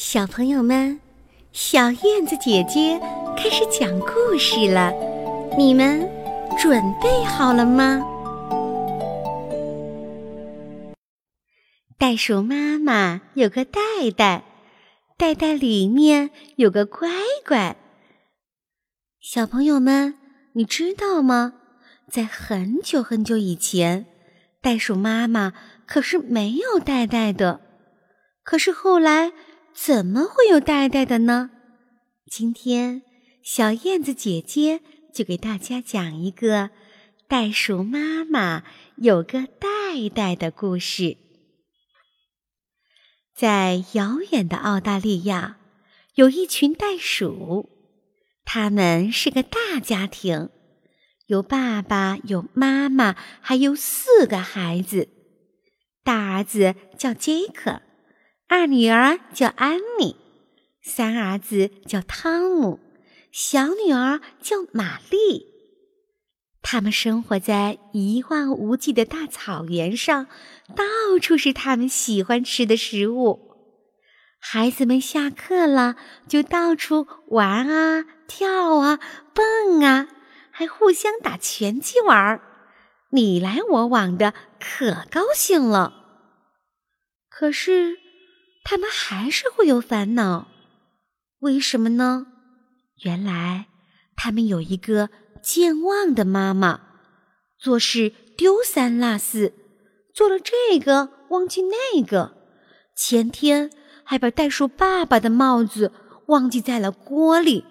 小朋友们，小燕子姐姐开始讲故事了，你们准备好了吗？袋鼠妈妈有个袋袋，袋袋里面有个乖乖。小朋友们，你知道吗？在很久很久以前，袋鼠妈妈可是没有袋袋的。可是后来，怎么会有袋袋的呢？今天，小燕子姐姐就给大家讲一个袋鼠妈妈有个袋袋的故事。在遥远的澳大利亚，有一群袋鼠，他们是个大家庭，有爸爸，有妈妈，还有四个孩子。大儿子叫杰克。二女儿叫安妮，三儿子叫汤姆，小女儿叫玛丽。他们生活在一望无际的大草原上，到处是他们喜欢吃的食物。孩子们下课了，就到处玩啊、跳啊、蹦啊，还互相打拳击玩儿，你来我往的，可高兴了。可是。他们还是会有烦恼，为什么呢？原来他们有一个健忘的妈妈，做事丢三落四，做了这个忘记那个。前天还把袋鼠爸爸的帽子忘记在了锅里，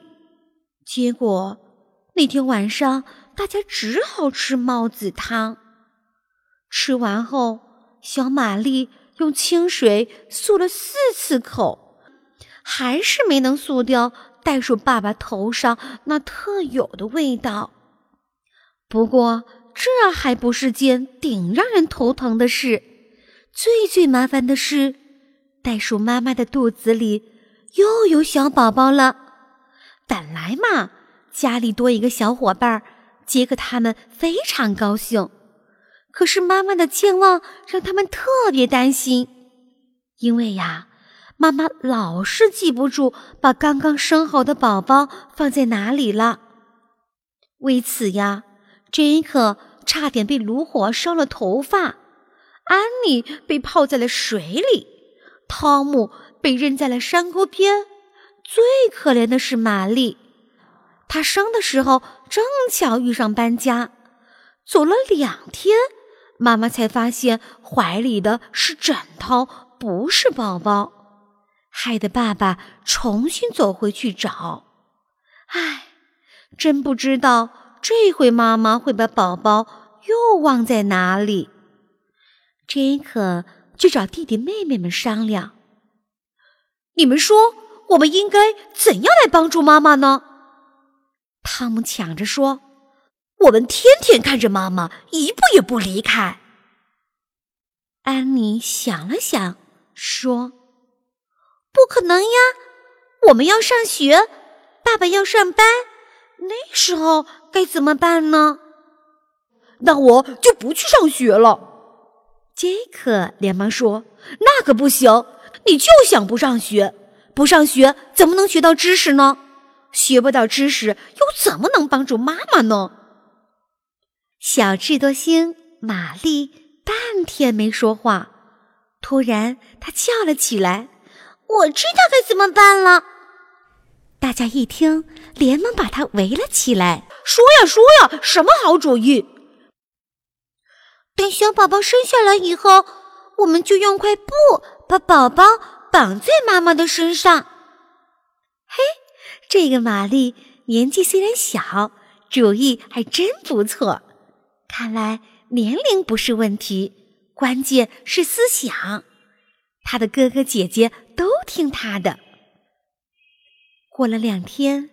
结果那天晚上大家只好吃帽子汤。吃完后，小玛丽。用清水漱了四次口，还是没能漱掉袋鼠爸爸头上那特有的味道。不过这还不是件顶让人头疼的事，最最麻烦的是，袋鼠妈妈的肚子里又有小宝宝了。本来嘛，家里多一个小伙伴，杰克他们非常高兴。可是妈妈的健忘让他们特别担心，因为呀，妈妈老是记不住把刚刚生好的宝宝放在哪里了。为此呀，杰克差点被炉火烧了头发，安妮被泡在了水里，汤姆被扔在了山沟边，最可怜的是玛丽，她生的时候正巧遇上搬家，走了两天。妈妈才发现怀里的是枕头，不是宝宝，害得爸爸重新走回去找。唉，真不知道这回妈妈会把宝宝又忘在哪里。杰克就找弟弟妹妹们商量：“你们说，我们应该怎样来帮助妈妈呢？”汤姆抢着说。我们天天看着妈妈，一步也不离开。安妮想了想，说：“不可能呀，我们要上学，爸爸要上班，那时候该怎么办呢？”那我就不去上学了。杰克连忙说：“那可不行，你就想不上学，不上学怎么能学到知识呢？学不到知识，又怎么能帮助妈妈呢？”小智多星玛丽半天没说话，突然她叫了起来：“我知道该怎么办了！”大家一听，连忙把她围了起来：“说呀说呀，什么好主意？等小宝宝生下来以后，我们就用块布把宝宝绑在妈妈的身上。”嘿，这个玛丽年纪虽然小，主意还真不错。看来年龄不是问题，关键是思想。他的哥哥姐姐都听他的。过了两天，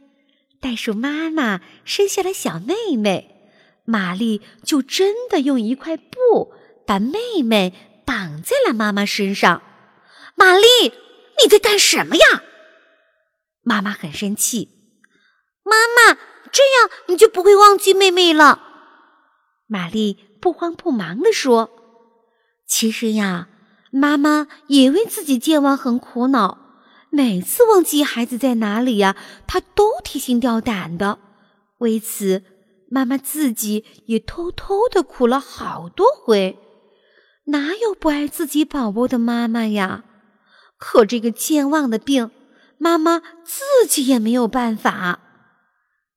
袋鼠妈妈生下了小妹妹，玛丽就真的用一块布把妹妹绑在了妈妈身上。玛丽，你在干什么呀？妈妈很生气。妈妈，这样你就不会忘记妹妹了。玛丽不慌不忙地说：“其实呀，妈妈也为自己健忘很苦恼。每次忘记孩子在哪里呀，她都提心吊胆的。为此，妈妈自己也偷偷的哭了好多回。哪有不爱自己宝宝的妈妈呀？可这个健忘的病，妈妈自己也没有办法。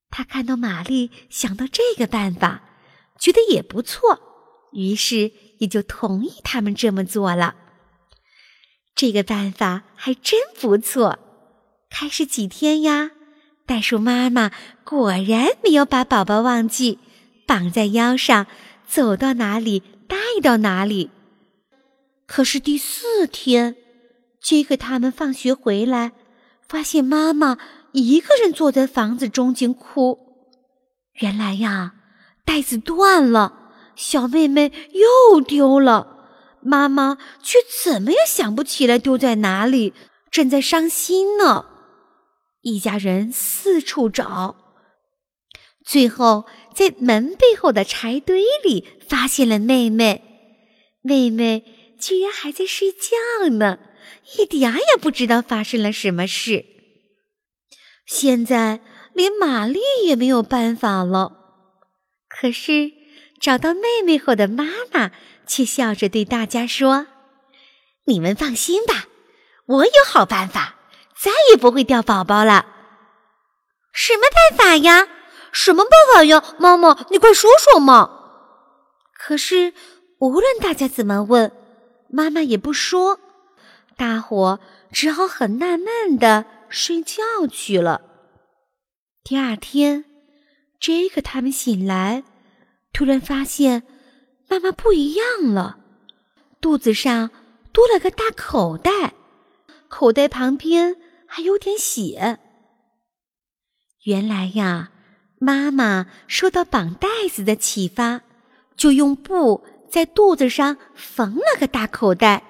她看到玛丽想到这个办法，觉得也不错，于是也就同意他们这么做了。这个办法还真不错。开始几天呀，袋鼠妈妈果然没有把宝宝忘记，绑在腰上，走到哪里带到哪里。可是第四天，杰克他们放学回来，发现妈妈一个人坐在房子中间哭。原来呀，袋子断了，小妹妹又丢了，妈妈却怎么也想不起来丢在哪里，正在伤心呢。一家人四处找，最后在门背后的柴堆里发现了妹妹。妹妹。居然还在睡觉呢，一点也不知道发生了什么事。现在连玛丽也没有办法了。可是找到妹妹后的妈妈却笑着对大家说：“你们放心吧，我有好办法，再也不会掉宝宝了。”什么办法呀？什么办法呀？妈妈，你快说说嘛！可是无论大家怎么问，妈妈也不说，大伙只好很纳闷的睡觉去了。第二天，杰克他们醒来，突然发现妈妈不一样了，肚子上多了个大口袋，口袋旁边还有点血。原来呀，妈妈受到绑带子的启发，就用布。在肚子上缝了个大口袋，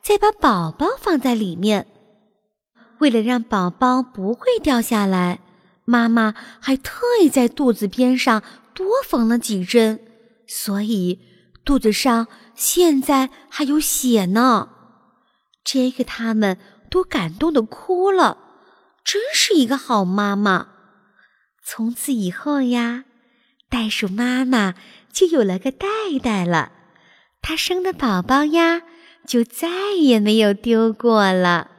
再把宝宝放在里面。为了让宝宝不会掉下来，妈妈还特意在肚子边上多缝了几针，所以肚子上现在还有血呢。杰克他们都感动的哭了，真是一个好妈妈。从此以后呀，袋鼠妈妈就有了个袋袋了。它生的宝宝呀，就再也没有丢过了。